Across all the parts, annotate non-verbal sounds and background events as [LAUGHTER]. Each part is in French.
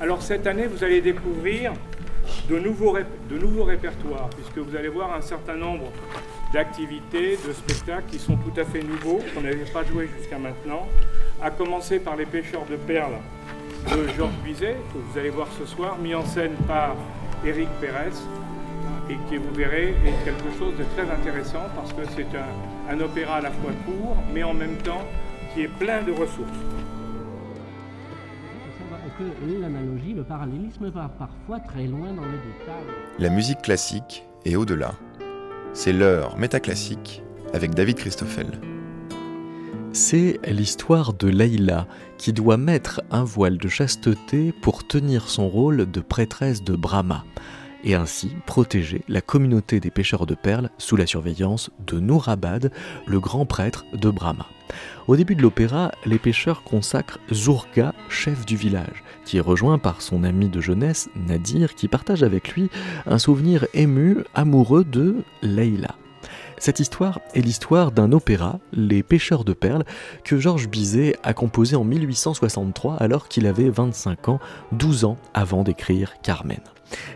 Alors cette année, vous allez découvrir de nouveaux, de nouveaux répertoires, puisque vous allez voir un certain nombre d'activités, de spectacles qui sont tout à fait nouveaux, qu'on n'avait pas joué jusqu'à maintenant, à commencer par les pêcheurs de perles de Georges Bizet, que vous allez voir ce soir, mis en scène par Éric Pérez, et qui, vous verrez, est quelque chose de très intéressant parce que c'est un, un opéra à la fois court, mais en même temps qui est plein de ressources. Le parallélisme va parfois très loin dans les détails. La musique classique est au-delà. C'est l'heure métaclassique avec David Christoffel. C'est l'histoire de Leïla qui doit mettre un voile de chasteté pour tenir son rôle de prêtresse de Brahma et ainsi protéger la communauté des pêcheurs de perles sous la surveillance de Nourabad, le grand prêtre de Brahma. Au début de l'opéra, les pêcheurs consacrent Zurga, chef du village, qui est rejoint par son ami de jeunesse, Nadir, qui partage avec lui un souvenir ému, amoureux de Leila. Cette histoire est l'histoire d'un opéra, Les Pêcheurs de Perles, que Georges Bizet a composé en 1863 alors qu'il avait 25 ans, 12 ans avant d'écrire Carmen.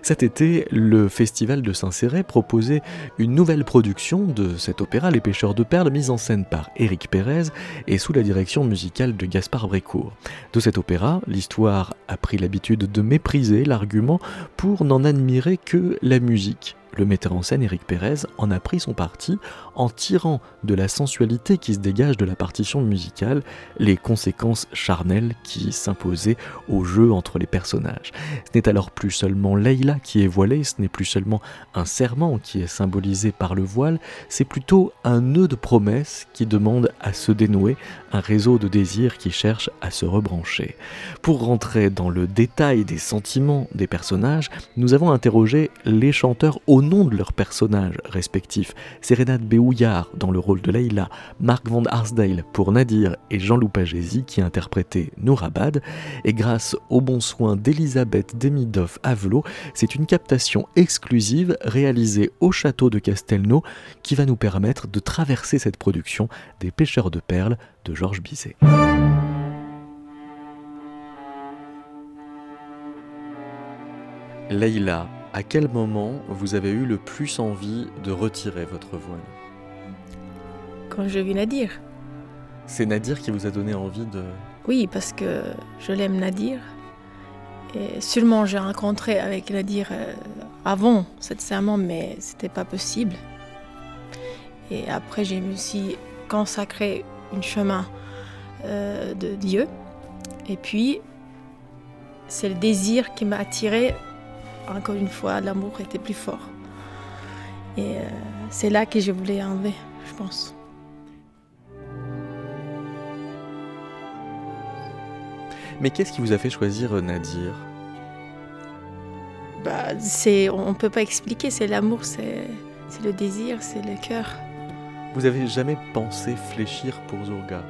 Cet été, le Festival de Saint-Céré proposait une nouvelle production de cet opéra Les Pêcheurs de Perles, mise en scène par Éric Pérez et sous la direction musicale de Gaspard Brécourt. De cet opéra, l'histoire a pris l'habitude de mépriser l'argument pour n'en admirer que la musique le metteur en scène Éric Pérez en a pris son parti en tirant de la sensualité qui se dégage de la partition musicale les conséquences charnelles qui s'imposaient au jeu entre les personnages. Ce n'est alors plus seulement Leila qui est voilée, ce n'est plus seulement un serment qui est symbolisé par le voile, c'est plutôt un nœud de promesse qui demande à se dénouer, un réseau de désirs qui cherche à se rebrancher. Pour rentrer dans le détail des sentiments des personnages, nous avons interrogé les chanteurs au nom de leurs personnages respectifs. Béouillard dans le rôle de Leila, Marc Van Arsdale pour Nadir et Jean-Loup Pagési qui interprétaient Nourabad. Et grâce aux bons soins d'Elisabeth Demidoff Avelot, c'est une captation exclusive réalisée au château de Castelnau qui va nous permettre de traverser cette production des pêcheurs de perles de Georges Bizet. Leïla, à quel moment vous avez eu le plus envie de retirer votre voile? Quand je vis Nadir. C'est Nadir qui vous a donné envie de... Oui, parce que je l'aime Nadir. Et sûrement j'ai rencontré avec Nadir euh, avant cette serment, mais c'était pas possible. Et après, me suis consacré un chemin euh, de Dieu. Et puis, c'est le désir qui m'a attiré encore une fois, l'amour était plus fort. Et euh, c'est là que je voulais enlever, je pense. Mais qu'est-ce qui vous a fait choisir euh, Nadir? Bah, c'est, On ne peut pas expliquer, c'est l'amour, c'est, c'est le désir, c'est le cœur. Vous avez jamais pensé fléchir pour Zurga?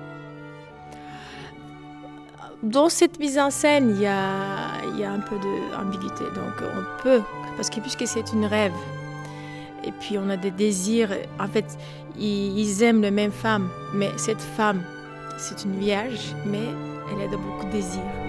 Dans cette mise en scène, il y a, y a un peu d'ambiguïté. Donc on peut, parce que puisque c'est une rêve, et puis on a des désirs, en fait, ils, aiment la même femme, mais cette femme, c'est une vierge, mais elle a de beaucoup de désirs.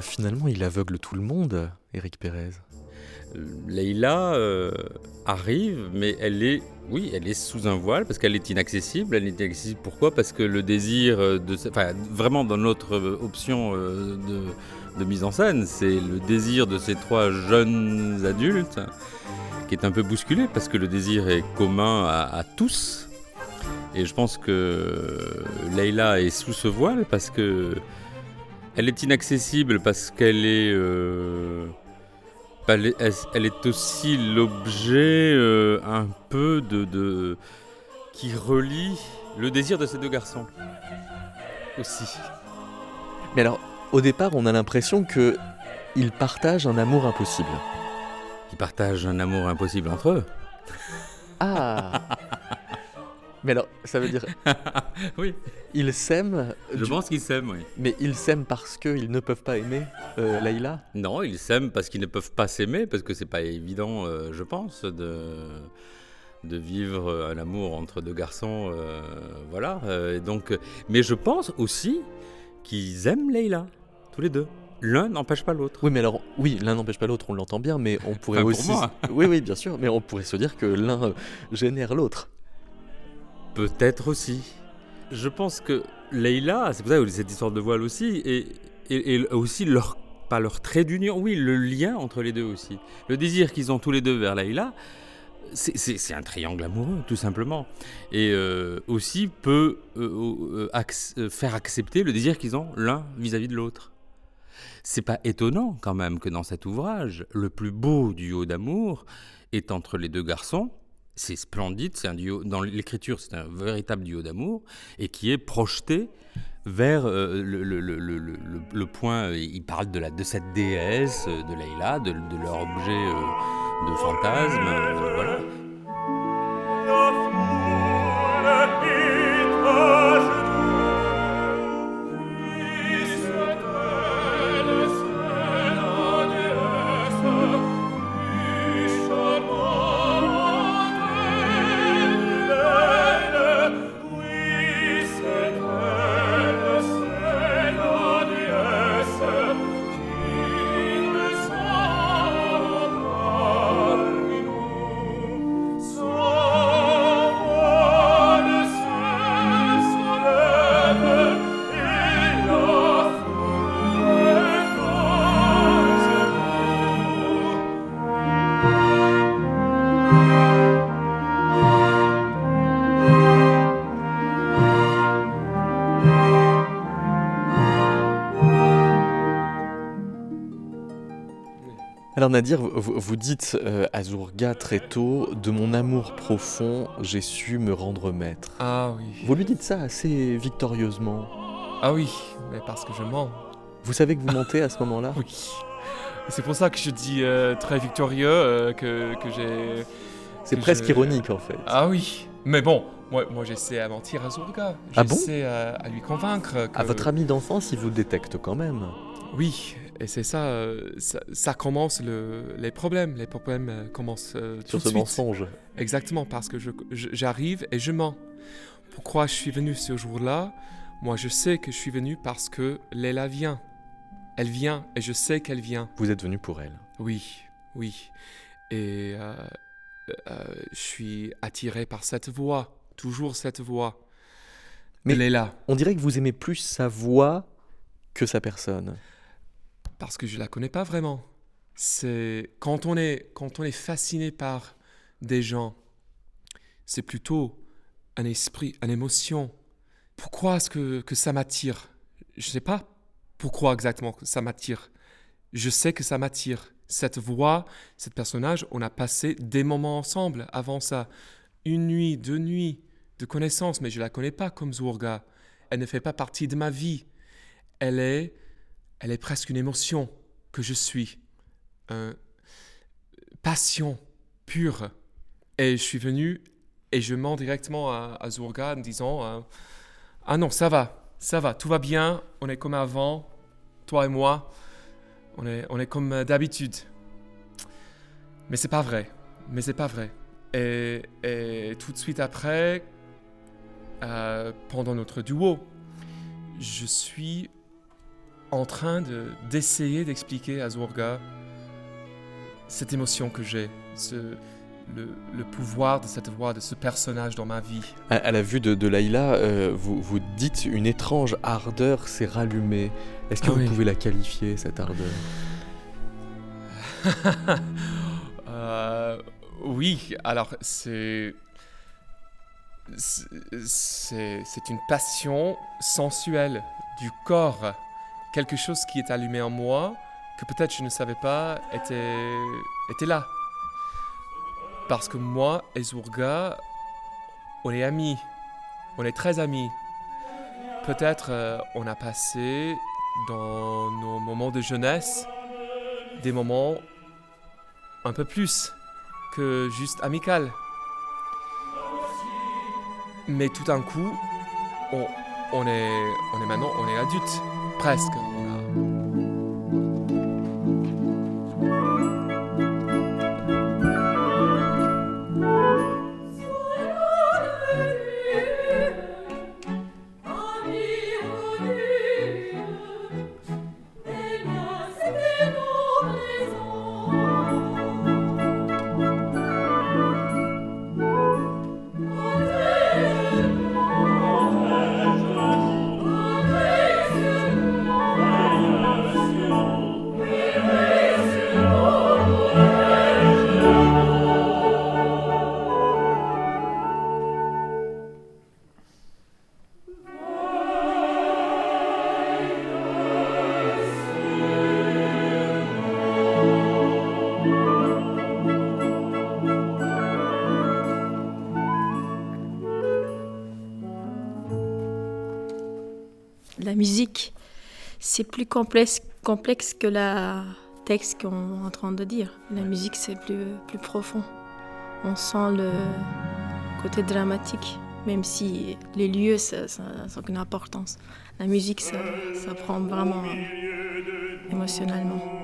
Finalement, il aveugle tout le monde, Eric Pérez. Leïla euh, arrive, mais elle est, oui, elle est sous un voile parce qu'elle est inaccessible. Elle est inaccessible pourquoi? Parce que le désir de, enfin, vraiment dans notre option euh, de, mise en scène, c'est le désir de ces trois jeunes adultes qui est un peu bousculé parce que le désir est commun à, à tous. Et je pense que Leïla est sous ce voile parce que elle est inaccessible parce qu'elle est, euh, elle est, aussi l'objet euh, un peu de, qui relie le désir de ces deux garçons aussi. Mais alors, au départ, on a l'impression que ils partagent un amour impossible. Ils partagent un amour impossible entre eux. Ah [LAUGHS] Mais alors, ça veut dire. [LAUGHS] oui. Ils s'aiment. Je du- pense qu'ils s'aiment, oui. Mais ils s'aiment parce qu'ils ne peuvent pas aimer euh, Layla Non, ils s'aiment parce qu'ils ne peuvent pas s'aimer, parce que c'est pas évident, euh, je pense, de, de vivre un amour entre deux garçons. euh, voilà. euh, et donc, euh, mais je pense aussi qu'ils aiment Leïla, tous les deux. L'un n'empêche pas l'autre. Oui, mais alors, oui, l'un n'empêche pas l'autre, on l'entend bien, mais on pourrait Enfin, pour aussi. moi. [LAUGHS] Oui, oui, bien sûr, mais on pourrait se dire que l'un euh, génère l'autre. Peut-être aussi. Je pense que Leïla, c'est pour ça que cette histoire de voile aussi, et, aussi leur, pas leur trait d'union, oui, le lien entre les deux aussi. Le désir qu'ils ont tous les deux vers Leïla, c'est- un triangle amoureux, tout simplement. Et euh, aussi peut euh, euh, faire accepter le désir qu'ils ont l'un vis-à-vis de l'autre. C'est pas étonnant quand même que dans cet ouvrage, le plus beau duo d'amour est entre les deux garçons. C'est splendide, c'est un duo dans l'écriture, c'est un véritable duo d'amour et qui est projeté vers euh, le, point. euh, Il parle de, cette déesse, euh, de Leïla, de, leur objet de fantasme. Alors Nadir, vous, dites euh, à Zourga très tôt, de mon amour profond, j'ai su me rendre maître. Ah oui. Vous lui dites ça assez victorieusement. Ah oui, mais parce que je mens. Vous savez que vous mentez à ce moment-là [LAUGHS] Oui. C'est pour ça que je dis euh, très victorieux euh, que, que j'ai. C'est que presque je- ironique en fait. Ah oui. Mais bon, moi, moi j'essaie à mentir à Zourga. Ah bon? À, à lui convaincre. Que... À votre ami d'enfance, il vous détecte quand même. Oui, et c'est ça, euh, ça, ça commence le, les problèmes. Les problèmes euh, commencent euh, tout Sur de ce suite. mensonge. Exactement, parce que j'arrive et je mens. Pourquoi je suis venu ce jour-là? Moi, je sais que je suis venu parce que Léla vient. Elle vient et je sais qu'elle vient. Vous êtes venu pour elle. Oui, oui. Et euh, je suis attiré par cette voix, toujours cette voix. Mais- là, On dirait que vous aimez plus sa voix que sa personne. Parce que je la connais pas vraiment. C'est quand on est quand on est fasciné par des gens, c'est plutôt un esprit, une émotion. Pourquoi est-ce que, que ça m'attire? Je sais pas pourquoi exactement ça m'attire. Je sais que ça m'attire. Cette voix, cet personnage, on a passé des moments ensemble avant ça. Une nuit, deux nuits de connaissance, mais je la connais pas comme Zourga. Elle ne fait pas partie de ma vie. Elle est, elle est presque une émotion que je suis. Passion pure. Et je suis venu et je mens directement à, à Zourga en disant euh, Ah non, ça va, ça va, tout va bien, on est comme avant, toi et moi, on est, on est comme d'habitude. Mais c'est pas vrai, mais c'est pas vrai. Et, et tout de suite après, euh, pendant notre duo, je suis en train de- d'essayer d'expliquer à Zourga cette émotion que j'ai, ce, le, le pouvoir de cette voix, de ce personnage dans ma vie. À, à la vue de, de Laïla, euh, vous, vous dites une étrange ardeur s'est rallumée. Est-ce que Ah vous oui. pouvez la qualifier, cette ardeur? [LAUGHS] Euh, oui, alors C'est c'est une passion sensuelle du corps. Quelque chose qui est allumé en moi, que peut-être je ne savais pas était, là. Parce que moi et Zourga, on est amis. On est très amis. Peut-être euh, on a passé dans nos moments de jeunesse des moments un peu plus que juste amical. Mais tout d'un coup, on, on, est, on est maintenant, on est adulte, presque. La musique, c'est plus complexe, complexe que le texte qu'on est en train de dire. La musique, c'est plus, plus profond. On sent le côté dramatique, même si les lieux, ça ça n'a aucune importance. La musique, ça, ça prend vraiment euh, émotionnellement.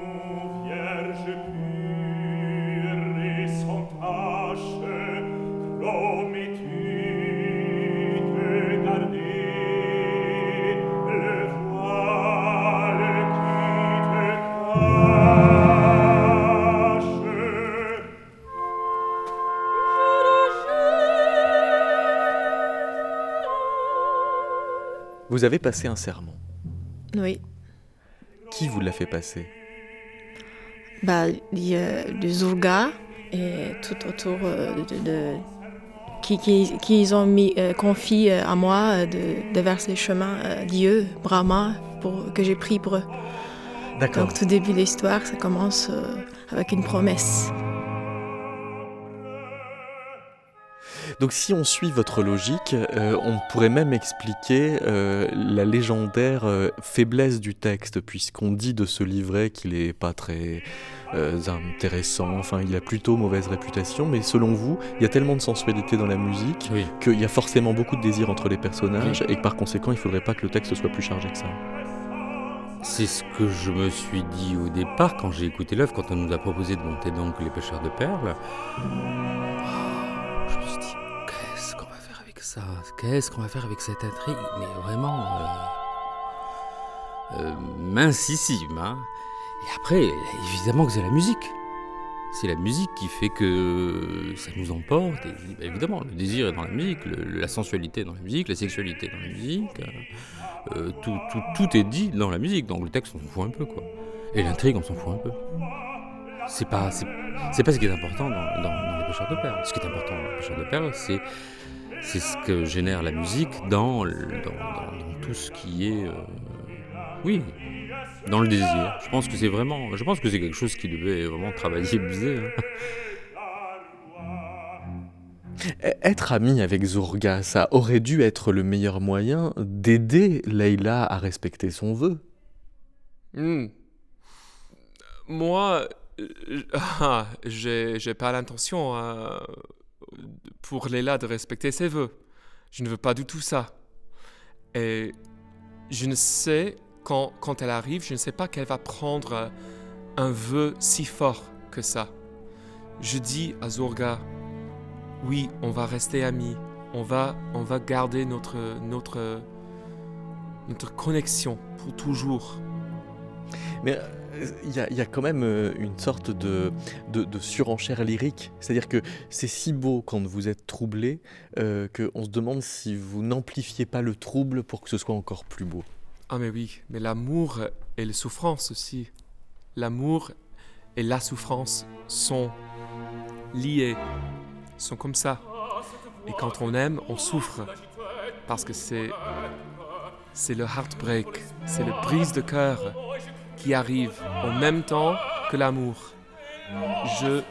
Vous avez passé un serment. Oui. Qui vous l'a fait passer? Bah, il y a le Zourga et tout autour euh, de, de- qui, qui, qui ont mis euh, confié euh, à moi de, de verser les chemins euh, Dieu, Brahma, pour, que j'ai pris pour eux. D'accord. Donc tout début de l'histoire, ça commence euh, avec une promesse. Donc si on suit votre logique, euh, on pourrait même expliquer euh, la légendaire euh, faiblesse du texte, puisqu'on dit de ce livret qu'il n'est pas très intéressant, enfin il a plutôt mauvaise réputation, mais selon vous, il y a tellement de sensualité dans la musique Oui. qu'il y a forcément beaucoup de désir entre les personnages, et que par conséquent il ne faudrait pas que le texte soit plus chargé que ça. C'est ce que je me suis dit au départ quand j'ai écouté l'œuvre, quand on nous a proposé de monter donc les pêcheurs de perles. Qu'est-ce qu'on va faire avec cette intrigue? Mais vraiment euh, euh, mincissime. hein. Et après, évidemment que c'est la musique. C'est la musique qui fait que ça nous emporte. Évidemment, le désir est dans la musique, la sensualité est dans la musique, la sexualité est dans la musique. euh, tout, tout, tout est dit dans la musique, donc le texte on s'en fout un peu quoi. Et l'intrigue on s'en fout un peu. C'est pas, c'est, c'est pas ce qui est important dans, dans- dans les pêcheurs de perles. Ce qui est important dans les pêcheurs de perles, c'est, c'est ce que génère la musique dans, le- dans, dans- dans tout ce qui est, euh, oui, dans le désir. Je pense que c'est vraiment, je pense que c'est quelque chose qui devait vraiment travailler Bizet. hein. [LAUGHS] Être ami avec Zourga, ça aurait dû être le meilleur moyen d'aider Leïla à respecter son vœu. Hmm. Moi, ah, j'ai pas l'intention euh, pour Léla de respecter ses vœux. Je ne veux pas du tout ça. Et je ne sais, quand, quand elle arrive, je ne sais pas qu'elle va prendre un vœu si fort que ça. Je dis à Zourga, oui, on va rester amis. On va, on va garder notre, notre, notre connexion pour toujours. Mais il y, a- quand même euh, une sorte de, surenchère lyrique. C'est-à-dire que c'est si beau quand vous êtes troublé euh, qu'on se demande si vous n'amplifiez pas le trouble pour que ce soit encore plus beau. Ah mais oui, mais l'amour et la souffrance aussi. L'amour et la souffrance sont liés, sont comme ça. Et quand on aime, on souffre. Parce que c'est c'est le heartbreak, c'est le brise de cœur arrive en même temps que l'amour. Je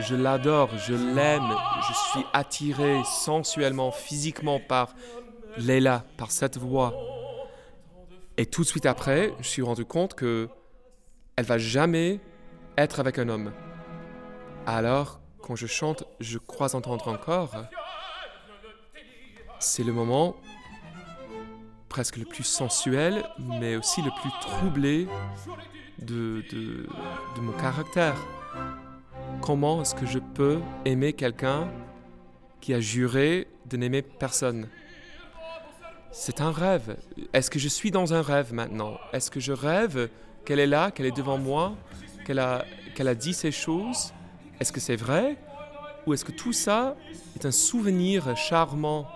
je l'adore, je l'aime, je suis attiré sensuellement, physiquement par Leila, par cette voix. Et tout de suite après, je suis rendu compte que elle va jamais être avec un homme. Alors, quand je chante, je crois entendre encore. C'est le moment presque le plus sensuel, mais aussi le plus troublé de, de, de mon caractère. Comment est-ce que je peux aimer quelqu'un qui a juré de n'aimer personne? C'est un rêve. Est-ce que je suis dans un rêve maintenant? Est-ce que je rêve qu'elle est là, qu'elle est devant moi, qu'elle a, qu'elle a dit ces choses? Est-ce que c'est vrai? Ou est-ce que tout ça est un souvenir charmant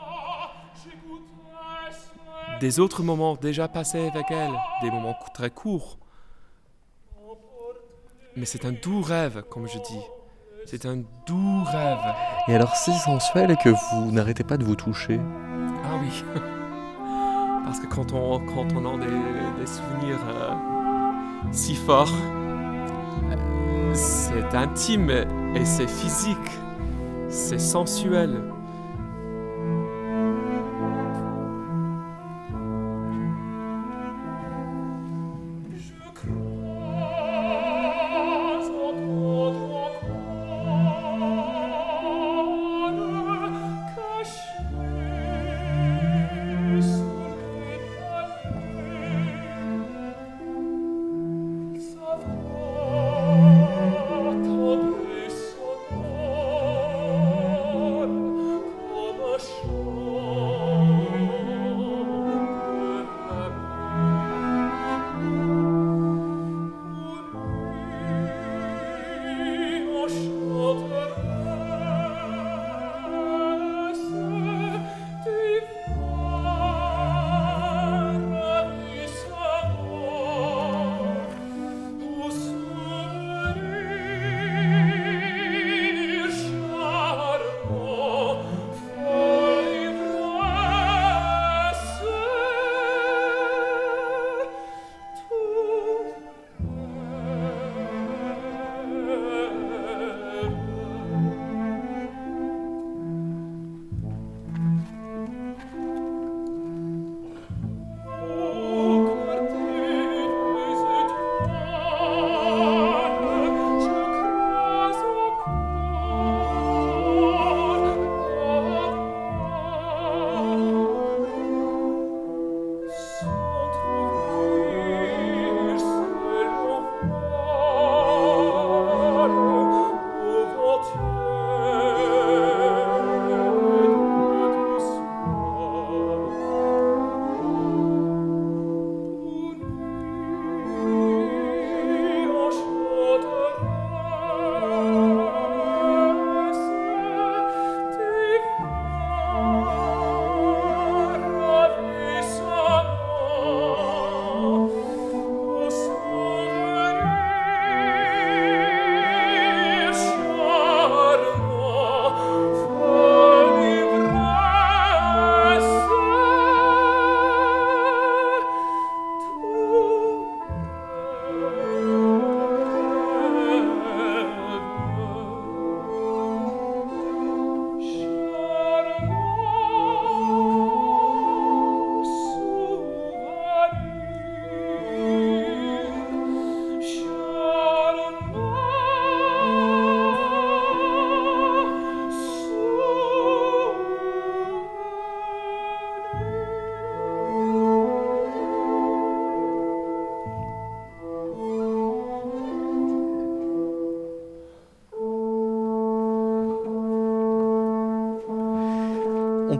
des autres moments déjà passés avec elle, des moments très courts mais c'est un doux rêve, comme je dis. C'est un doux rêve. Et alors si sensuel que vous n'arrêtez pas de vous toucher. Ah oui. [LAUGHS] Parce que quand on, quand on a des, des souvenirs euh, si forts, euh, c'est intime et c'est physique. C'est sensuel.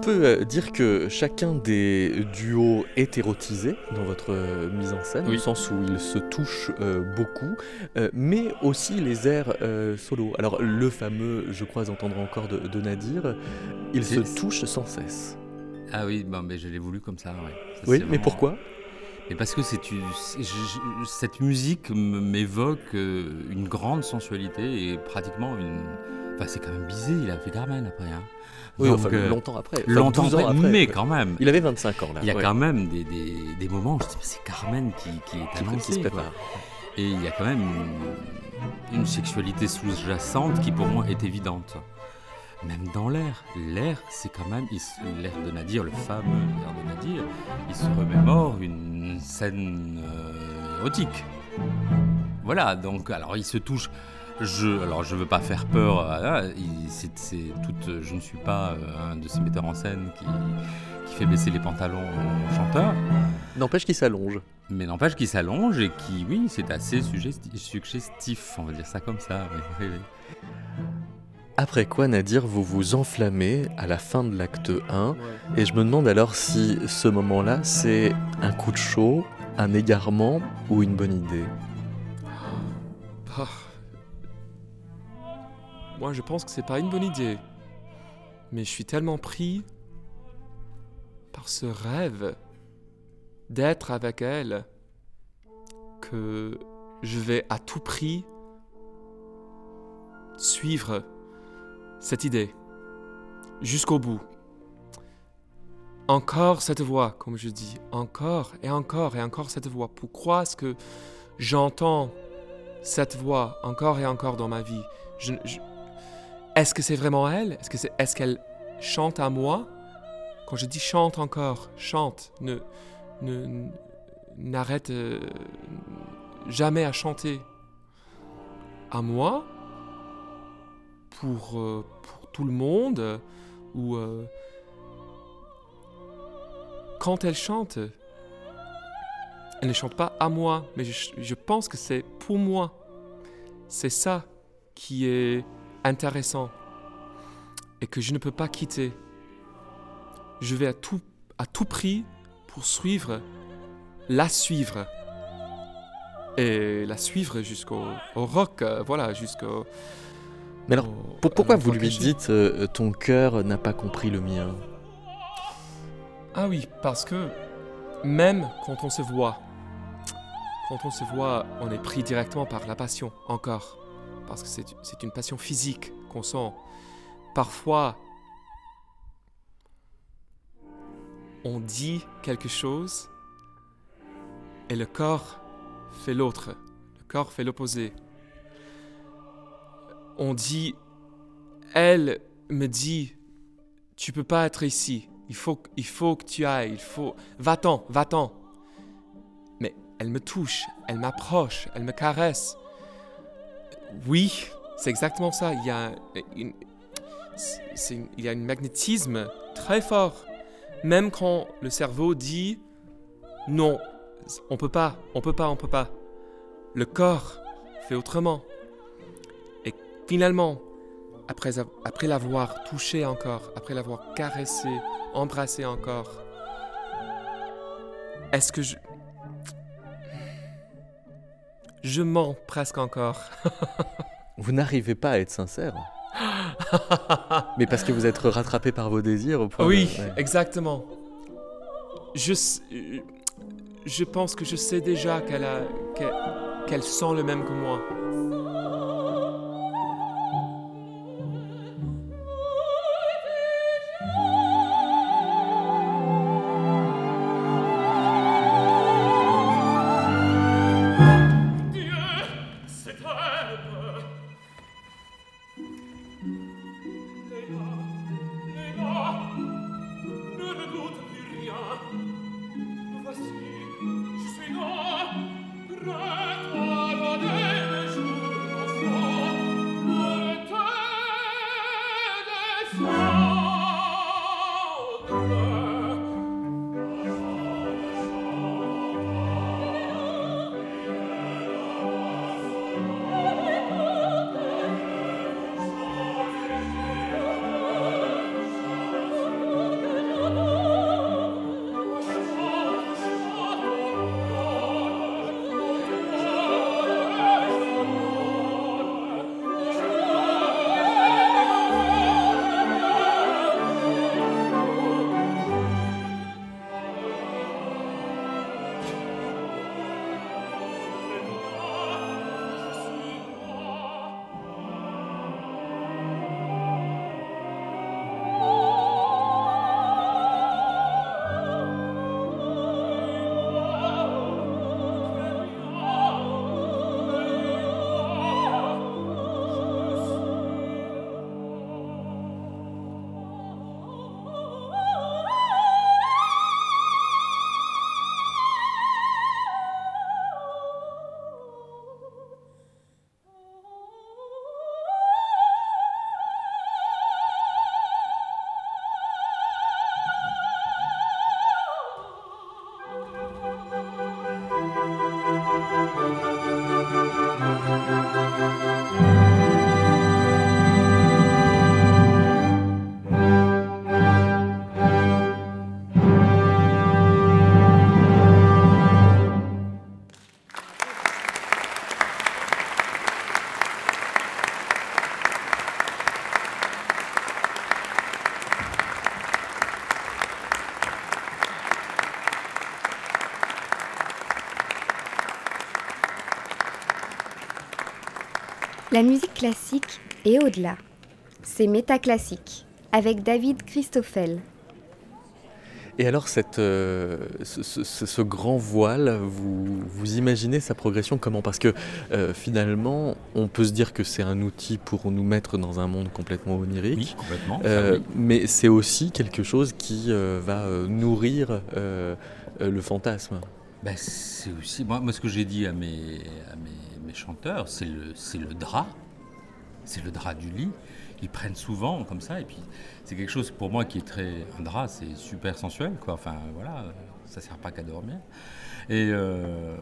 Peut euh, dire que chacun des duos est érotisé dans votre euh, mise en scène, Oui. au sens où ils se touchent euh, beaucoup, euh, mais aussi les airs euh, solo. Alors le fameux Je crois entendre encore de, de Nadir, ils se touchent sans cesse. Ah oui, bon, mais je l'ai voulu comme ça. ouais. Ça, Oui, mais vraiment- pourquoi? Mais parce que c'est une- cette musique m'évoque euh, une grande sensualité et pratiquement une. Enfin, c'est quand même Bizet, il a fait Carmen après. Hein. Oui, Donc, enfin euh, longtemps après. enfin, longtemps 12 ans après, après, mais quand même. Il avait 25 ans là. Il y a ouais. quand même des, des, des moments où je dis, c'est Carmen qui, qui est Qui- qui annoncée. se prépare. Et il y a quand même une, une sexualité sous-jacente qui pour moi est évidente. Même dans l'air. L'air, c'est quand même. L'air de Nadir, le fameux air de Nadir, il se remémore une scène euh, érotique. Voilà, donc, alors il se touche. Je, alors je veux pas faire peur. il- c'est, c'est toute, je ne suis pas euh, un de ces metteurs en scène qui, qui fait baisser les pantalons aux chanteurs, N'empêche qu'il s'allonge. mais n'empêche qu'il s'allonge et qui, oui, c'est assez suggesti- suggestif, on va dire ça comme ça. oui, oui, oui. Après quoi, Nadir, vous vous enflammez à la fin de l'acte 1, et je me demande alors si ce moment-là, c'est un coup de chaud, un égarement ou une bonne idée? Ah. Moi, je pense que c'est pas une bonne idée. Mais je suis tellement pris par ce rêve d'être avec elle que je vais à tout prix suivre cette idée jusqu'au bout. Encore cette voix, comme je dis, encore et encore et encore cette voix. Pourquoi est-ce que j'entends cette voix encore et encore dans ma vie? Est-ce que c'est vraiment elle? Est-ce qu'elle chante à moi? Quand je dis chante encore, chante, ne, ne- n'arrête euh, jamais à chanter à moi pour, euh, pour tout le monde euh, ou euh, quand elle chante elle ne chante pas à moi, mais je, pense que c'est pour moi. C'est ça qui est intéressant et que je ne peux pas quitter. Je vais à tout, à tout prix pour suivre, la suivre. Et la suivre jusqu'au au rock, voilà, jusqu'au... Mais alors, au- Pour- pourquoi vous lui dites euh, ton cœur n'a pas compris le mien? Ah oui, parce que même quand on se voit, quand on se voit, on est pris directement par la passion, encore. Parce que c'est une passion physique qu'on sent. Parfois, on dit quelque chose et le corps fait l'autre. Le corps fait l'opposé. On dit, elle me dit, tu peux pas être ici. Il faut, il faut que tu ailles. Il faut, va-t'en, va-t'en. Mais elle me touche, elle m'approche, elle me caresse. Oui, c'est exactement ça. Il y a, il y a un magnétisme très fort. Même quand le cerveau dit non, on peut pas, on peut pas, on peut pas. Le corps fait autrement. Finalement, après, av- après l'avoir touché encore, après l'avoir caressé, embrassé encore, est-ce que je... Je mens presque encore? [LAUGHS] Vous n'arrivez pas à être sincère. Mais parce que vous êtes rattrapé par vos désirs au point oui, de- ouais. exactement. Je, pense que je sais déjà qu'elle a, qu'elle, qu'elle sent le même que moi. La musique classique est au-delà. C'est métaclassique avec David Christoffel. Et alors, cette, euh, ce, ce- ce grand voile, vous, vous imaginez sa progression comment? Parce que euh, finalement, on peut se dire que c'est un outil pour nous mettre dans un monde complètement onirique. Oui, complètement. ça, Euh, oui. Mais c'est aussi quelque chose qui euh, va nourrir le fantasme. Ben, c'est aussi. Moi, ce que j'ai dit à mes, à mes, chanteurs, c'est le, le drap. C'est le drap du lit. Ils prennent souvent comme ça. Et puis, c'est quelque chose pour moi qui est très. Un drap, c'est super sensuel, quoi. Enfin, voilà, ça sert pas qu'à dormir. Et. euh,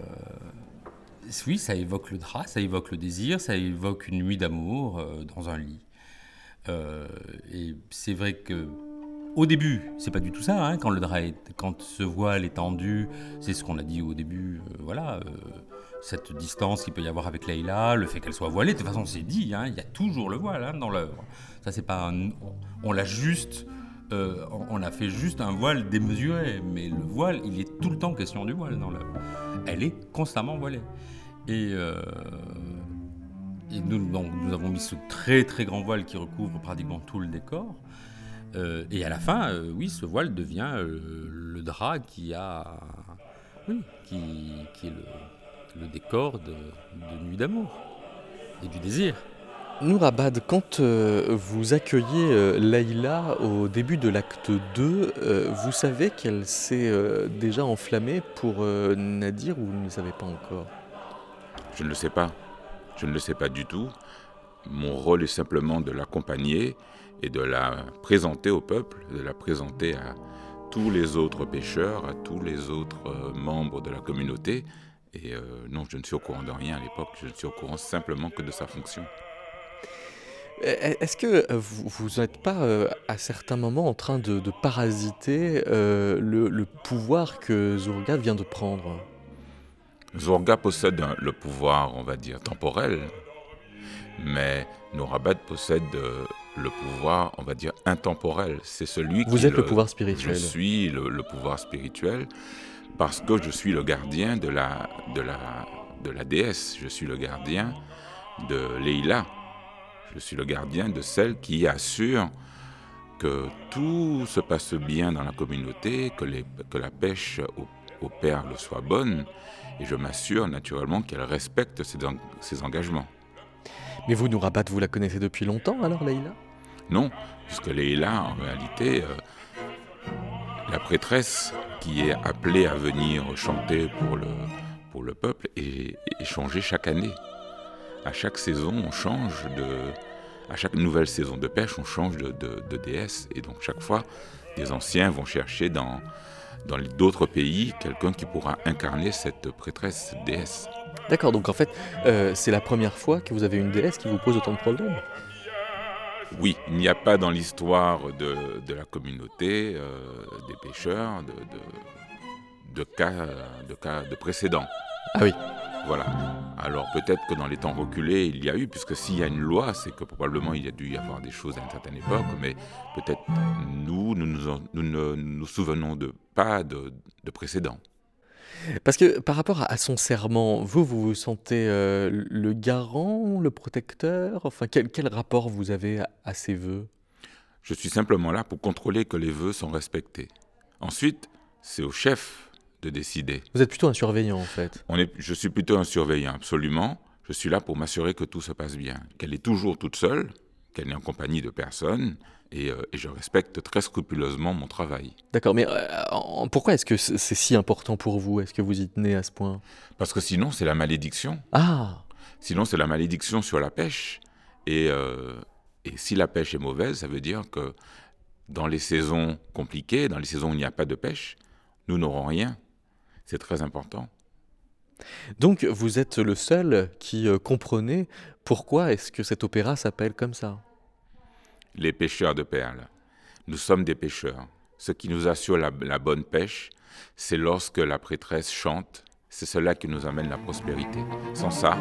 oui, ça évoque le drap, ça évoque le désir, ça évoque une nuit d'amour euh, dans un lit. Euh, et c'est vrai que au début, c'est pas du tout ça. hein, quand le drap, est, quand ce voile est tendu, c'est ce qu'on a dit au début. euh, voilà, euh, cette distance qu'il peut y avoir avec Leïla, le fait qu'elle soit voilée. De toute façon, c'est dit. hein, Il y a toujours le voile hein, dans l'œuvre. Ça, c'est pas. un- on l'a juste. euh, on- a fait juste un voile démesuré, mais le voile, il est tout le temps question du voile dans l'œuvre. Elle est constamment voilée. Et, et nous, donc, nous avons mis ce très très grand voile qui recouvre pratiquement tout le décor. Euh, et à la fin, euh, oui, ce voile devient euh, le drap qui a, oui, qui, qui est le, le décor de, de Nuit d'amour et du désir. Nourabad, quand euh, vous accueillez euh, Leïla au début de l'acte 2, euh, vous savez qu'elle s'est euh, déjà enflammée pour euh, Nadir ou vous ne le savez pas encore? Je ne le sais pas. Je ne le sais pas du tout. Mon rôle est simplement de l'accompagner et de la présenter au peuple, de la présenter à tous les autres pêcheurs, à tous les autres euh, membres de la communauté. Et euh, non, je ne suis au courant de rien à l'époque. Je ne suis au courant simplement que de sa fonction. Euh, Est-ce que vous n'êtes pas euh, à certains moments en train de, de parasiter euh, le, le pouvoir que Zurga vient de prendre? Zorga possède un- le pouvoir, on va dire, temporel, mais Nourabad possède le pouvoir, on va dire, intemporel. C'est celui Vous qui êtes le pouvoir spirituel. Je suis le, le pouvoir spirituel parce que je suis le gardien de la, de la, de la déesse. Je suis le gardien de Leïla. Je suis le gardien de celle qui assure que tout se passe bien dans la communauté, que, les- que la pêche au, au perles soit bonne, et je m'assure naturellement qu'elle respecte ses, en- ses engagements. Mais vous, Nourabad, vous la connaissez depuis longtemps alors, Leïla? Non, puisque Leïla, en réalité, euh, la prêtresse qui est appelée à venir chanter pour le, peuple est, est changée chaque année. À chaque saison, on change de. À chaque nouvelle saison de pêche, on change de, déesse. Et donc, chaque fois, des anciens vont chercher dans, d'autres pays quelqu'un qui pourra incarner cette prêtresse, déesse. D'accord, donc en fait, euh, c'est la première fois que vous avez une déesse qui vous pose autant de problèmes Oui, il n'y a pas dans l'histoire de, de la communauté euh, des pêcheurs de, de, de cas, de cas de précédents. Ah oui. Voilà. Alors peut-être que dans les temps reculés, il y a eu, puisque s'il y a une loi, c'est que probablement il y a dû y avoir des choses à une certaine époque, mais peut-être nous, nous, nous, en- nous ne nous souvenons de, pas de, de précédents. Parce que par rapport à- à son serment, vous, vous vous sentez euh, le garant, le protecteur? Enfin, quel, quel rapport vous avez à, à ces vœux? Je suis simplement là pour contrôler que les vœux sont respectés. Ensuite, c'est au chef de décider. Vous êtes plutôt un surveillant en fait. On est, je suis plutôt un surveillant, absolument. Je suis là pour m'assurer que tout se passe bien, qu'elle est toujours toute seule, qu'elle n'est en compagnie de personne, et, euh, et je respecte très scrupuleusement mon travail. D'accord, mais euh, pourquoi est-ce que c'est si important pour vous? Est-ce que vous y tenez à ce point? Parce que sinon, c'est la malédiction. Ah Sinon, c'est la malédiction sur la pêche. Et, euh, et si la pêche est mauvaise, ça veut dire que dans les saisons compliquées, dans les saisons où il n'y a pas de pêche, nous n'aurons rien. C'est très important. Donc vous êtes le seul qui comprenait pourquoi est-ce que cet opéra s'appelle comme ça? Les pêcheurs de perles. Nous sommes des pêcheurs. Ce qui nous assure la, bonne pêche, c'est lorsque la prêtresse chante. C'est cela qui nous amène la prospérité. Sans ça,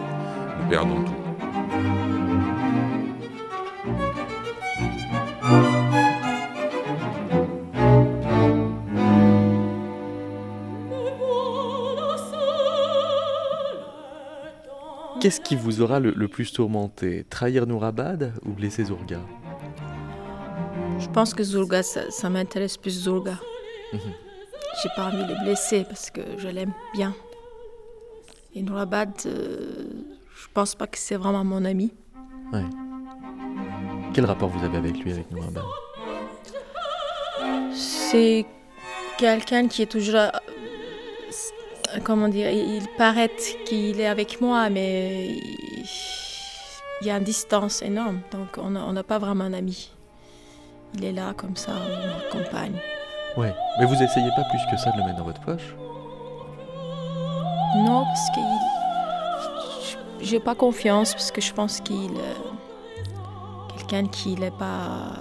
nous perdons tout. Qu'est-ce qui vous aura le, le plus tourmenté? Trahir Nourabad ou blesser Zourga pense que Zulga, ça, ça m'intéresse plus Zulga. Mhm. J'ai pas envie de le blesser parce que je l'aime bien. Et Nourabad, euh, je pense pas que c'est vraiment mon ami. Ouais. Quel rapport vous avez avec lui, avec Nourabad C'est quelqu'un qui est toujours. euh, Comment dire Il paraît qu'il est avec moi, mais il y a une distance énorme. Donc on n'a pas vraiment un ami. Il est là comme ça, il m'accompagne. Ouais. Mais vous essayez pas plus que ça de le mettre dans votre poche? Non, parce que j'ai pas confiance, parce que je pense qu'il est quelqu'un qui n'est pas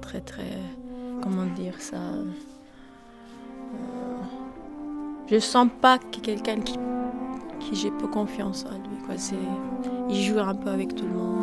très très. Comment dire ça euh, Je sens pas que quelqu'un qui, qui j'ai peu confiance en lui. Quoi. C'est, il joue un peu avec tout le monde.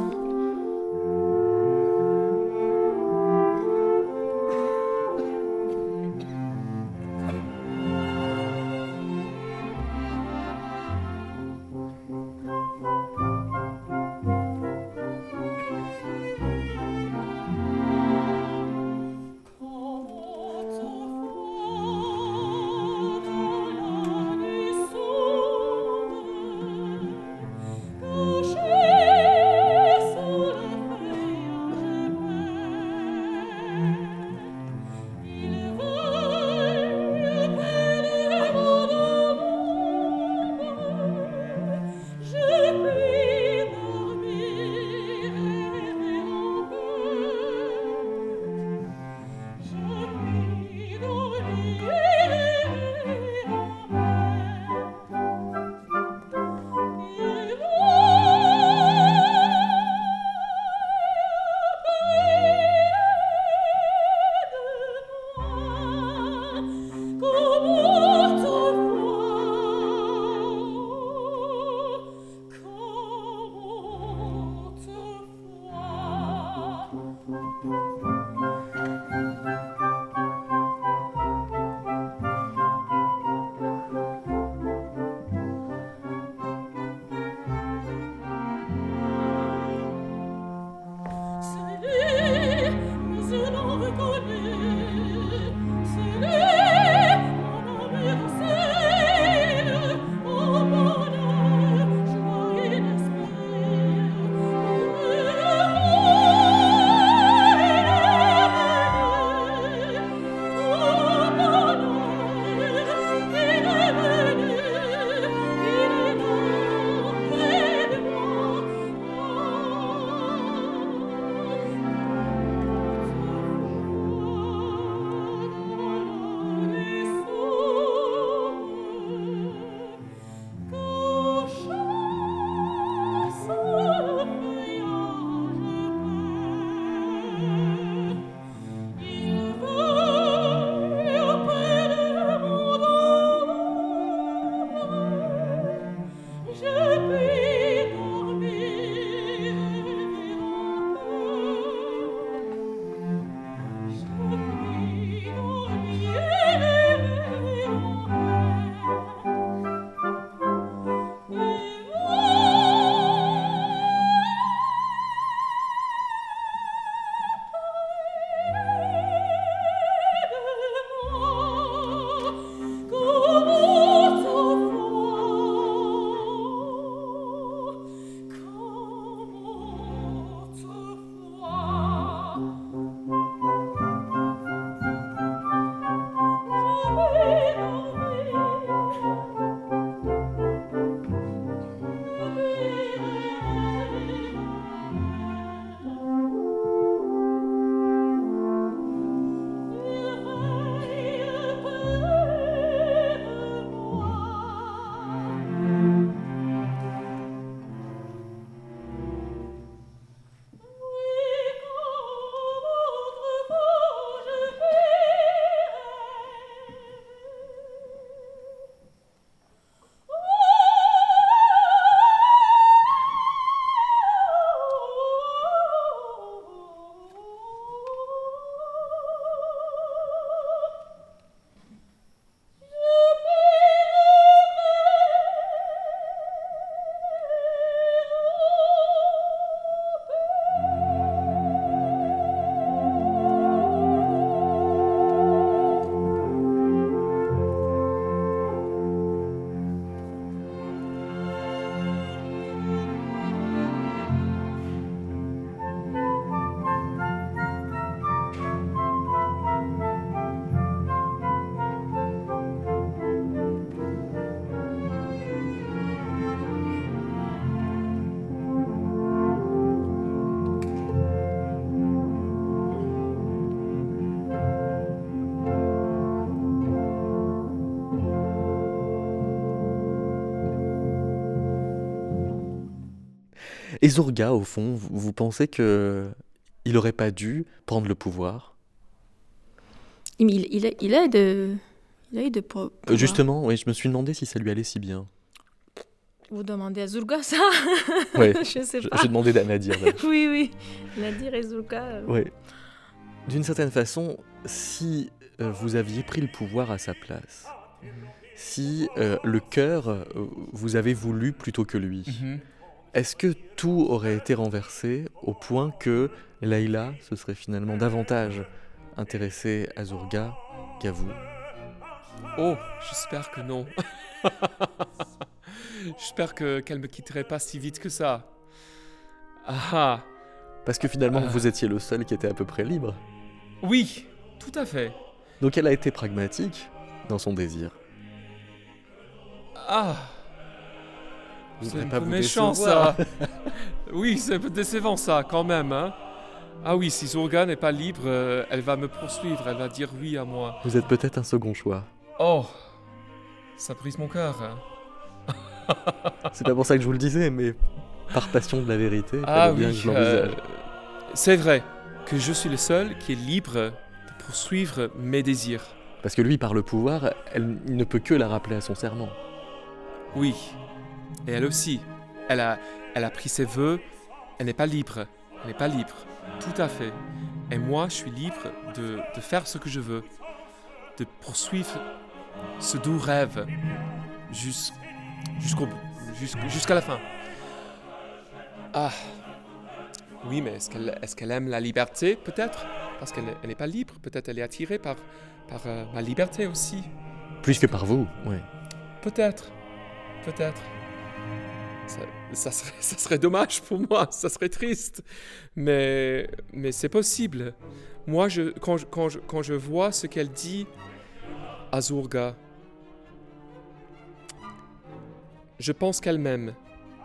Et au fond, vous, vous pensez que il n'aurait pas dû prendre le pouvoir? Il, il, a, il a de. Il a de Euh, pouvoir. Justement, oui, je me suis demandé si ça lui allait si bien. Vous demandez à Zurga ça? [LAUGHS] Ouais, Je sais pas. J'ai demandé à Nadir. [LAUGHS] oui, oui. Nadir et Zurga. euh, Ouais. D'une certaine façon, si euh, vous aviez pris le pouvoir à sa place, si euh, le cœur vous avez voulu plutôt que lui, Mhm. Est-ce que tout aurait été renversé au point que Laïla se serait finalement davantage intéressée à Zourga qu'à vous? Oh, j'espère que non. [LAUGHS] j'espère que qu'elle me quitterait pas si vite que ça. Ah ah. Parce que finalement, Euh. vous étiez le seul qui était à peu près libre. Oui, tout à fait. Donc elle a été pragmatique dans son désir. Ah. Je C'est voudrais un pas vous méchant décevoir. ça. [LAUGHS] oui, c'est un peu décevant ça quand même. Hein. Ah oui, si Zorga n'est pas libre, euh, elle va me poursuivre, elle va dire oui à moi. Vous êtes peut-être un second choix. Oh, ça brise mon cœur. hein. [LAUGHS] C'est pas pour ça que je vous le disais, mais par passion de la vérité, Ah fallait bien oui, que je l'envisage. euh, c'est vrai que je suis le seul qui est libre de poursuivre mes désirs. Parce que lui, par le pouvoir, elle il ne peut que la rappeler à son serment. Oui, et elle aussi. Elle a, elle a pris ses voeux, elle n'est pas libre. Elle n'est pas libre, tout à fait. Et moi, je suis libre de, de faire ce que je veux, de poursuivre ce doux rêve jus- jusqu'au jusqu'- jusqu'à la fin. Ah, oui, mais est-ce qu'elle est qu'elle aime la liberté, peut-être? Parce qu'elle n'est- elle n'est pas libre, peut-être elle est attirée par, par euh, ma liberté aussi. Plus que par vous, oui. Peut-être. Peut-être. Ça, serait, dommage pour moi, ça serait triste. Mais, mais c'est possible. Moi, quand, je, quand, je, quand je vois ce qu'elle dit à Zourga, je pense qu'elle m'aime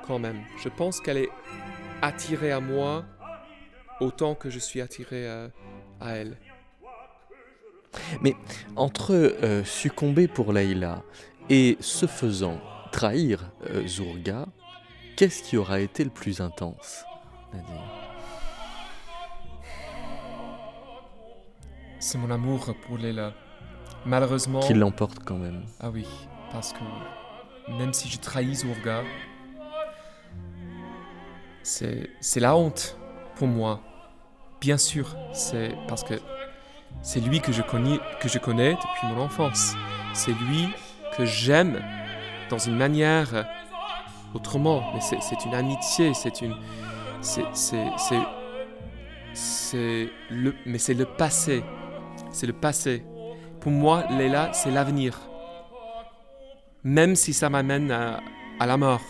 quand même. Je pense qu'elle est attirée à moi autant que je suis attiré à, elle. Mais entre euh, succomber pour Laïla et ce faisant trahir euh, Zourga, qu'est-ce qui aura été le plus intense C'est mon amour pour Léla. Malheureusement. Qui l'emporte quand même. Ah oui, parce que même si je trahis Zourga, c'est c'est la honte pour moi. Bien sûr, c'est parce que c'est lui que je connais, que je connais depuis mon enfance. C'est lui que j'aime dans une manière autrement. Mais c'est une amitié, c'est une. C'est. le. Mais c'est le passé. C'est le passé. Pour moi, Leila, c'est l'avenir. Même si ça m'amène à la mort.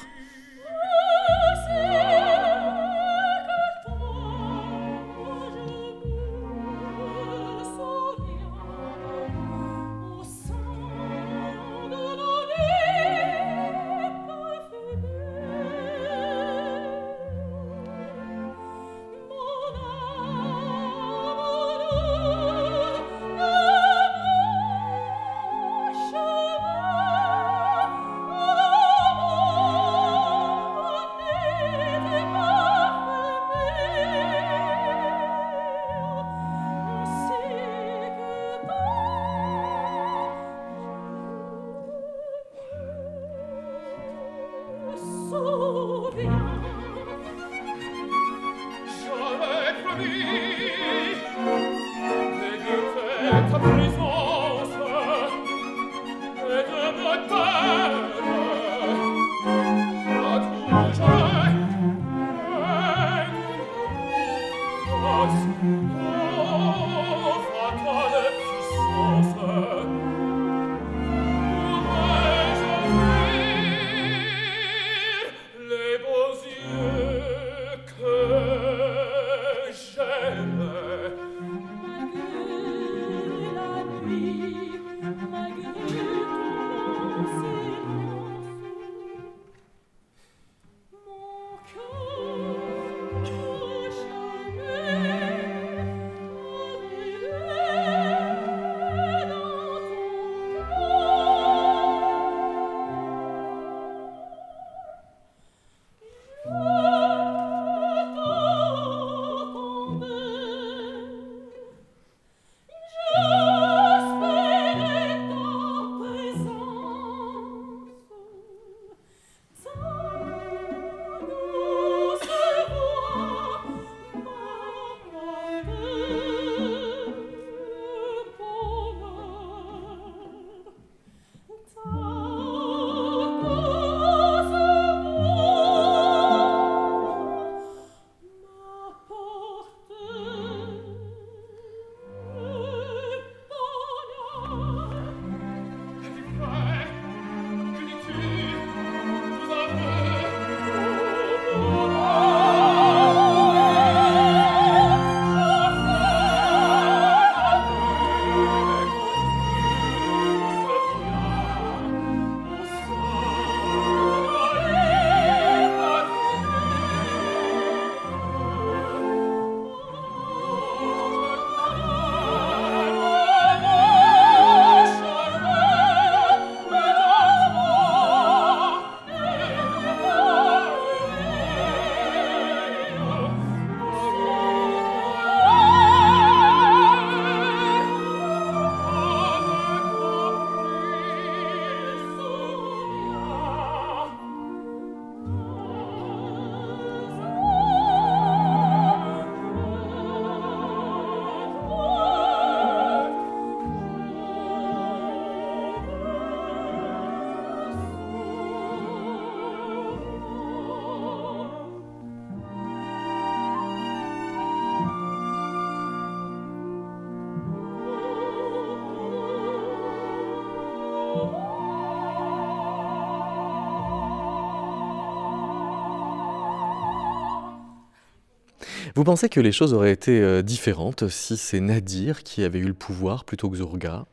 Vous pensez que les choses auraient été euh, différentes si c'est Nadir qui avait eu le pouvoir plutôt que Zurga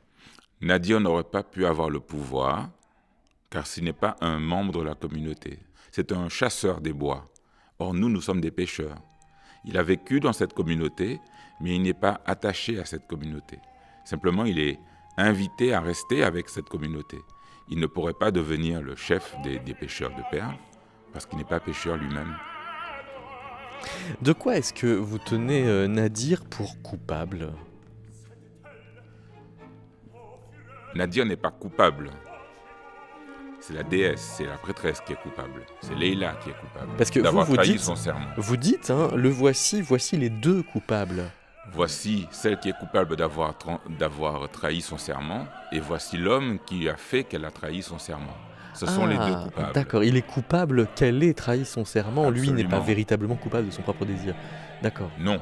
Nadir n'aurait pas pu avoir le pouvoir car ce n'est pas un membre de la communauté. C'est un chasseur des bois. Or, nous, nous sommes des pêcheurs. Il a vécu dans cette communauté, mais il n'est pas attaché à cette communauté. Simplement, il est invité à rester avec cette communauté. Il ne pourrait pas devenir le chef des, des pêcheurs de perles, parce qu'il n'est pas pêcheur lui-même. De quoi est-ce que vous tenez euh, Nadir pour coupable? Nadir n'est pas coupable. C'est la déesse, c'est la prêtresse qui est coupable. C'est Leïla qui est coupable. Parce que vous, dites, son serment. vous dites, hein, le voici, voici les deux coupables. Voici celle qui est coupable d'avoir trahi son serment, et voici l'homme qui a fait qu'elle a trahi son serment. Ce sont les deux Ah, coupables. D'accord, il est coupable qu'elle ait trahi son serment? Lui n'est pas Absolument. véritablement coupable de son propre désir. D'accord. Non,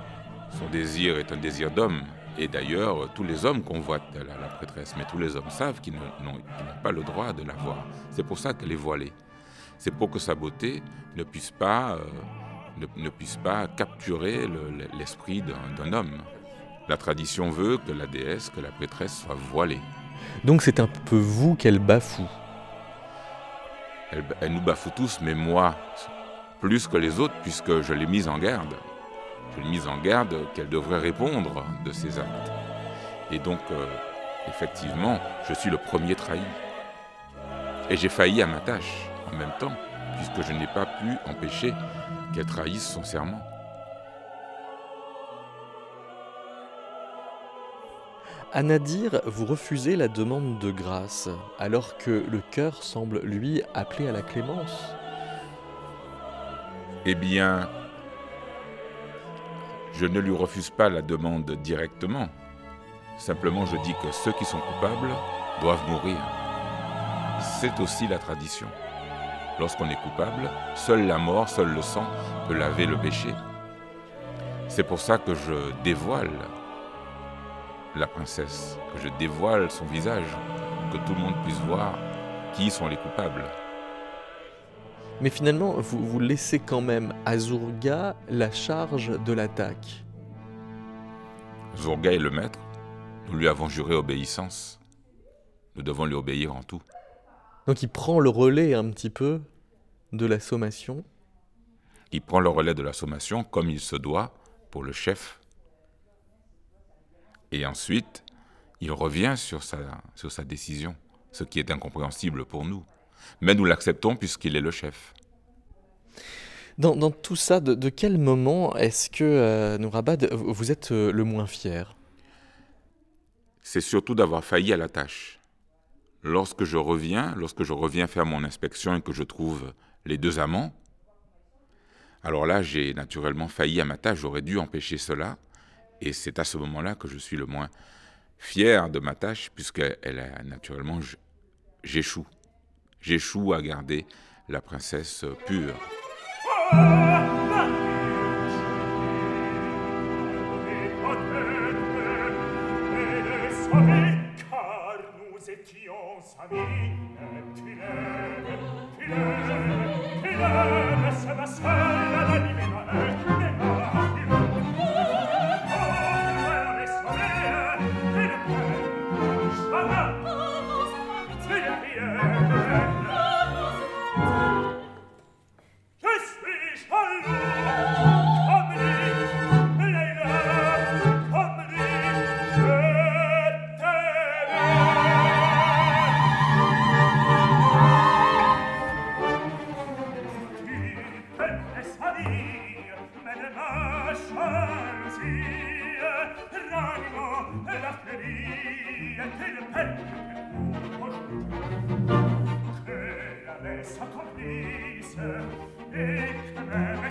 son désir est un désir d'homme. Et d'ailleurs, tous les hommes convoitent la, la prêtresse, mais tous les hommes savent qu'ils n'ont pas le droit de la voir. C'est pour ça qu'elle est voilée. C'est pour que sa beauté ne puisse pas, euh, ne, ne puisse pas capturer le- l'esprit d'un d'un homme. La tradition veut que la déesse, que la prêtresse soit voilée. Donc c'est un peu vous qu'elle bafoue. Elle, nous bafoue tous, mais moi, plus que les autres, puisque je l'ai mise en garde. Je l'ai mise en garde qu'elle devrait répondre de ses actes. Et donc, euh, effectivement, je suis le premier trahi. Et j'ai failli à ma tâche en même temps, puisque je n'ai pas pu empêcher qu'elle trahisse son serment. À vous refusez la demande de grâce, alors que le cœur semble, lui, appeler à la clémence. Eh bien, je ne lui refuse pas la demande directement. Simplement, je dis que ceux qui sont coupables doivent mourir. C'est aussi la tradition. Lorsqu'on est coupable, seule la mort, seul le sang peut laver le péché. C'est pour ça que je dévoile la princesse, que je dévoile son visage, que tout le monde puisse voir qui sont les coupables. Mais finalement, vous, vous laissez quand même à Zurga la charge de l'attaque. Zurga est le maître. Nous lui avons juré obéissance. Nous devons lui obéir en tout. Donc il prend le relais un petit peu de la sommation. Il prend le relais de la sommation comme il se doit pour le chef. Et ensuite, il revient sur sa, sur sa décision, ce qui est incompréhensible pour nous. Mais nous l'acceptons puisqu'il est le chef. Dans, dans tout ça, de, de quel moment est-ce que, euh, Nourabad, vous vous êtes euh, le moins fier? C'est surtout d'avoir failli à la tâche. Lorsque je reviens, lorsque je reviens faire mon inspection et que je trouve les deux amants, alors là, j'ai naturellement failli à ma tâche, j'aurais dû empêcher cela, et c'est à ce moment-là que je suis le moins fier de ma tâche, puisqu'elle a naturellement, j'échoue. J'échoue à garder la princesse pure. Satan Riese, ich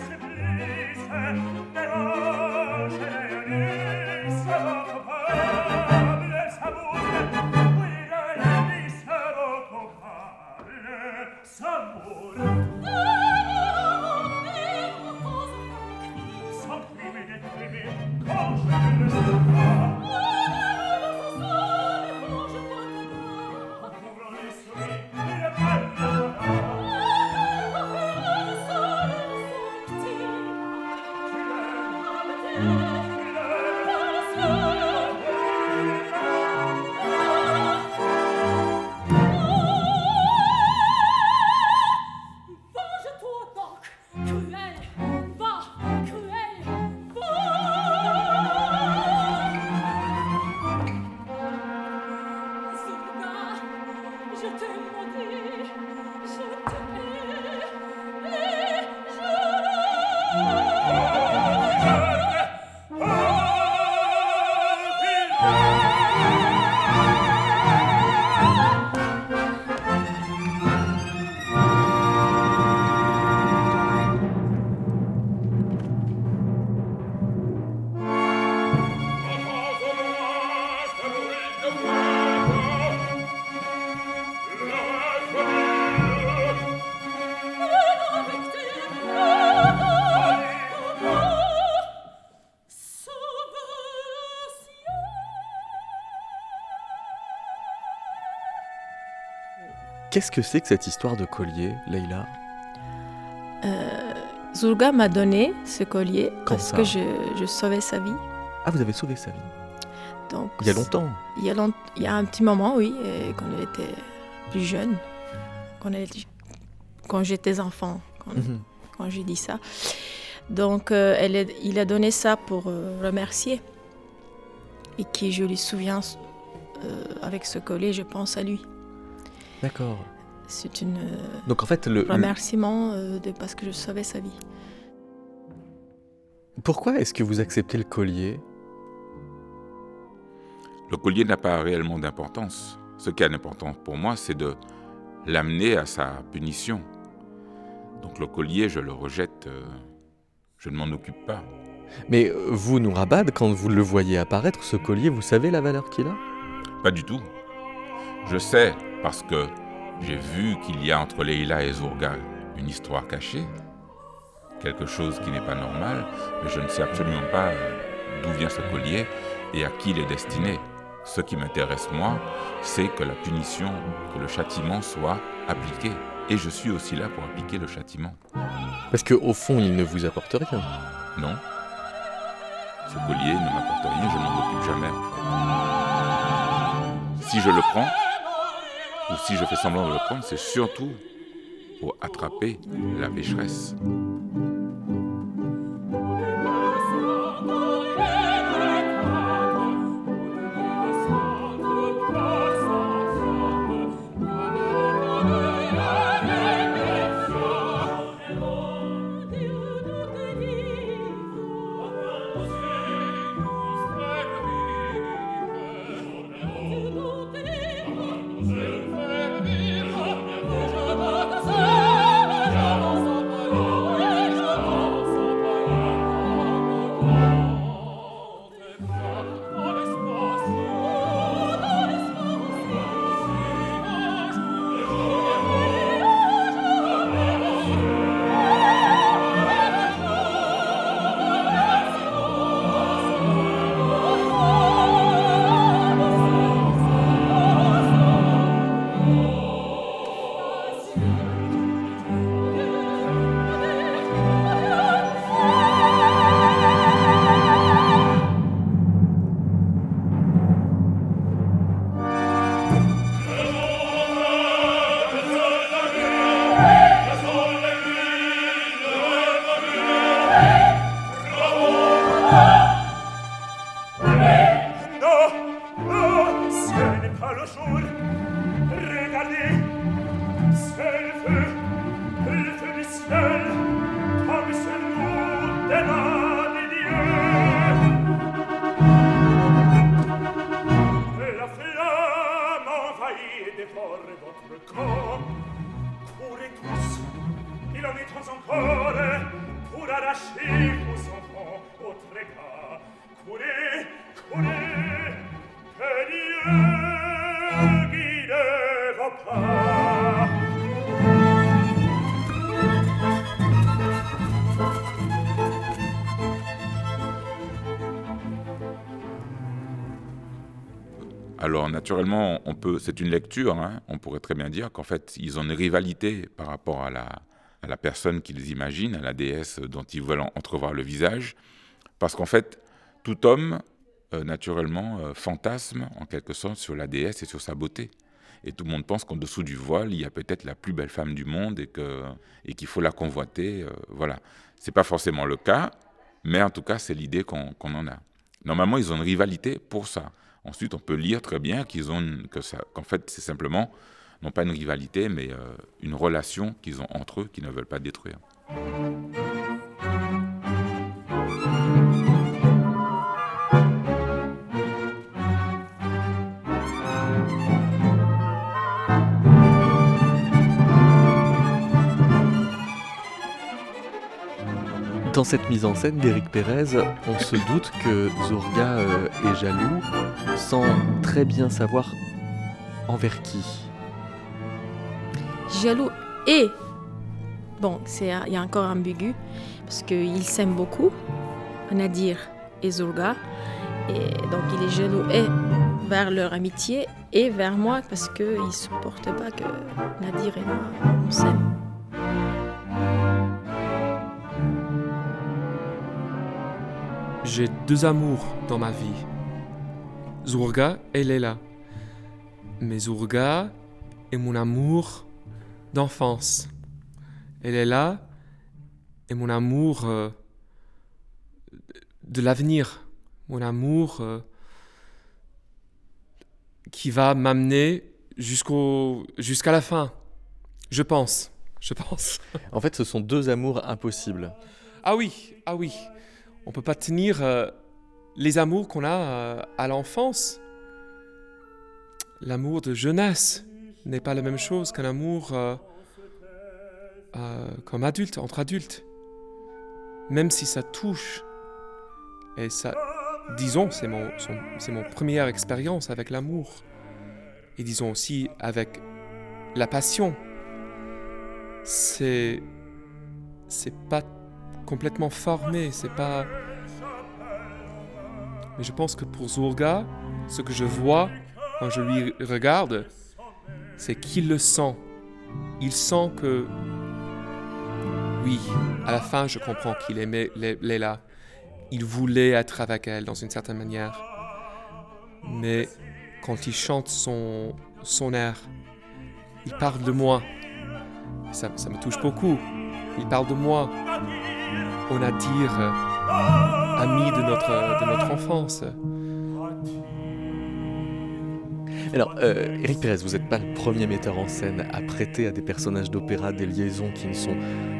Qu'est-ce que c'est que cette histoire de collier, Leïla? Euh, Zulga m'a donné ce collier Quand parce que je, je sauvais sa vie. Ah, vous avez sauvé sa vie. Donc, Il y a longtemps. Il y a, long- il y a un petit moment, oui, euh, quand elle était plus jeune, quand, elle était- quand j'étais enfant, quand, Mhm. quand j'ai dit ça. Donc, euh, elle est- il a donné ça pour euh, remercier. Et qui, je lui souviens, avec ce collier, je pense à lui. D'accord. C'est une euh, Donc en fait, le, remerciement euh, de parce que je sauvais sa vie. pourquoi est-ce que vous acceptez le collier? Le collier n'a pas réellement d'importance. Ce qui a d'importance pour moi, c'est de l'amener à sa punition. Donc le collier, je le rejette, euh, je ne m'en occupe pas. Mais vous, Nourabad, quand vous le voyez apparaître, ce collier, vous savez la valeur qu'il a? Pas du tout. Je sais parce que j'ai vu qu'il y a entre Leïla et Zourga une histoire cachée, quelque chose qui n'est pas normal, mais je ne sais absolument pas euh, d'où vient ce collier et à qui il est destiné. Ce qui m'intéresse, moi, c'est que la punition, que le châtiment soit appliqué. Et je suis aussi là pour appliquer le châtiment. Parce qu'au fond, il ne vous apporte rien. Non. Ce collier ne m'apporte rien, je m'en occupe jamais. en fait. Si je le prends, ou si je fais semblant de le prendre, c'est surtout pour attraper la pécheresse. Alors naturellement, on peut, c'est une lecture, hein, on pourrait très bien dire qu'en fait, ils ont une rivalité par rapport à la, à la personne qu'ils imaginent, à la déesse dont ils veulent en- entrevoir le visage, parce qu'en fait, tout homme, euh, naturellement, euh, fantasme en quelque sorte sur la déesse et sur sa beauté. Et tout le monde pense qu'en dessous du voile, il y a peut-être la plus belle femme du monde et que et qu'il faut la convoiter. euh, voilà, c'est pas forcément le cas, mais en tout cas, c'est l'idée qu'on qu'on en a. Normalement, ils ont une rivalité pour ça. Ensuite, on peut lire très bien qu'ils ont qu'en fait, c'est simplement non pas une rivalité, mais euh, une relation qu'ils ont entre eux qu'ils ne veulent pas détruire. Dans cette mise en scène d'Éric Pérez, on se doute que Zourga euh, est jaloux sans très bien savoir envers qui. Jaloux et bon, c'est il y a encore ambigu parce qu'ils s'aiment beaucoup, Nadir et Zulga, et donc il est jaloux et vers leur amitié et vers moi parce qu'ils ne supportent pas que Nadir et moi on s'aime. J'ai deux amours dans ma vie. Zourga et Leila. Mais Zourga est mon amour d'enfance. Et Leila est mon amour euh, de l'avenir. Mon amour euh, qui va m'amener jusqu'au jusqu'à la fin. Je pense. Je pense. En fait, ce sont deux amours impossibles. Ah oui, ah oui. On peut pas tenir euh, les amours qu'on a euh, à l'enfance. L'amour de jeunesse n'est pas la même chose qu'un amour euh, euh, comme adulte, entre adultes. Même si ça touche. Et ça, disons, c'est mon, c'est mon première expérience avec l'amour. Et disons aussi avec la passion. C'est, c'est pas complètement formé, c'est pas. Mais je pense que pour Zourga, ce que je vois quand je lui regarde, c'est qu'il le sent. Il sent que. Oui, à la fin, je comprends qu'il aimait Léla. Il voulait être avec elle dans une certaine manière. Mais quand il chante son, son air, il parle de moi. Ça, ça me touche beaucoup. Il parle de moi. On a dire euh, ami de notre, de notre enfance. Alors, euh, Eric Pérez, vous n'êtes pas le premier metteur en scène à prêter à des personnages d'opéra des liaisons qui ne sont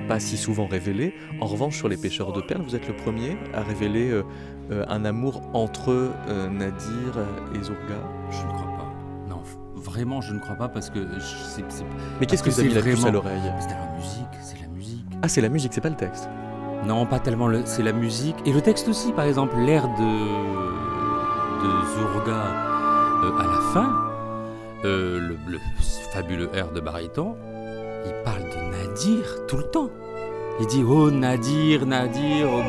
pas si souvent révélées. En revanche, sur Les Pêcheurs de Perles, vous êtes le premier à révéler euh, euh, un amour entre euh, Nadir et Zourga. Je ne crois pas. Non, vraiment, je ne crois pas parce que. je- c'est- c'est- Mais qu'est-ce que vous avez la puce à l'oreille C'est la musique, c'est la musique. Ah, c'est la musique, c'est pas le texte. Non, pas tellement. le- C'est la musique et le texte aussi. Par exemple, l'air de Zourga euh, à la fin, euh, le, le fabuleux air de baryton, il parle de Nadir tout le temps. Il dit oh Nadir, Nadir. oh.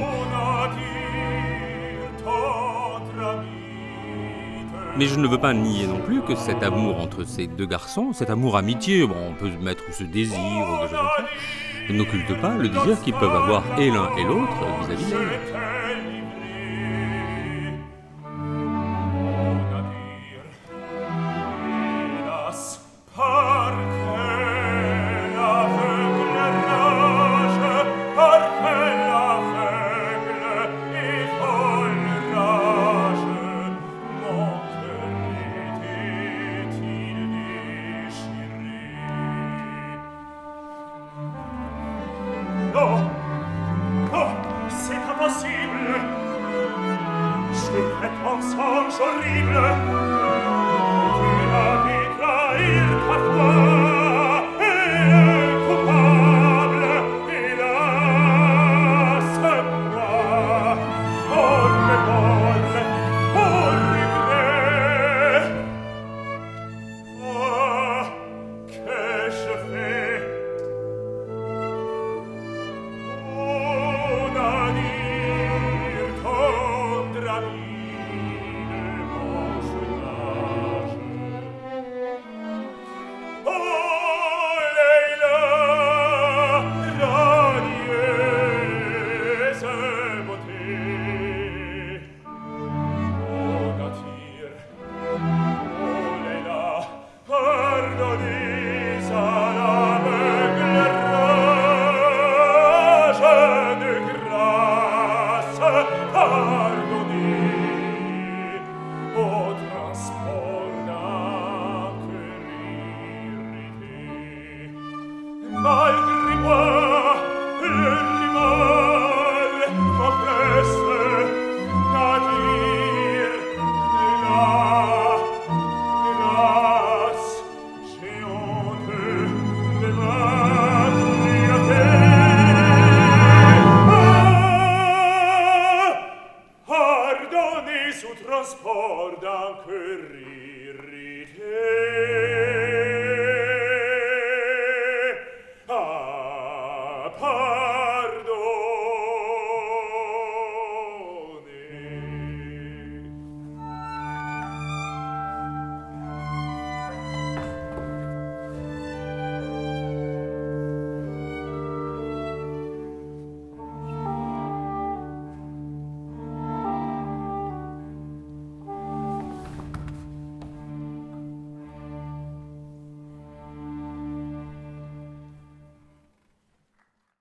Mais je ne veux pas nier non plus que cet amour entre ces deux garçons, cet amour amitié, on peut mettre ce désir ou quelque chose n'occulte pas le désir qu'ils peuvent avoir et l'un et l'autre vis-à-vis d'elle.